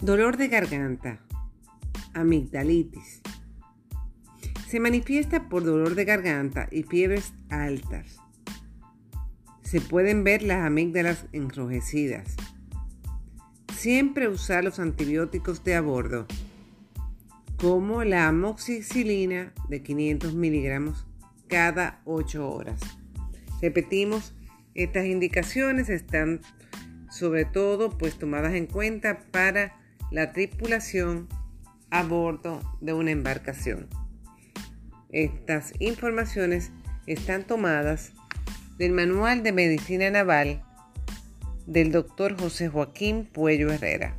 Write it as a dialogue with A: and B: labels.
A: Dolor de garganta, amigdalitis. Se manifiesta por dolor de garganta y fiebres altas. Se pueden ver las amígdalas enrojecidas. Siempre usar los antibióticos de a bordo, como la amoxicilina de 500 miligramos cada 8 horas. Repetimos, estas indicaciones están sobre todo pues tomadas en cuenta para la tripulación a bordo de una embarcación. Estas informaciones están tomadas del Manual de Medicina Naval del Dr. José Joaquín Puello Herrera.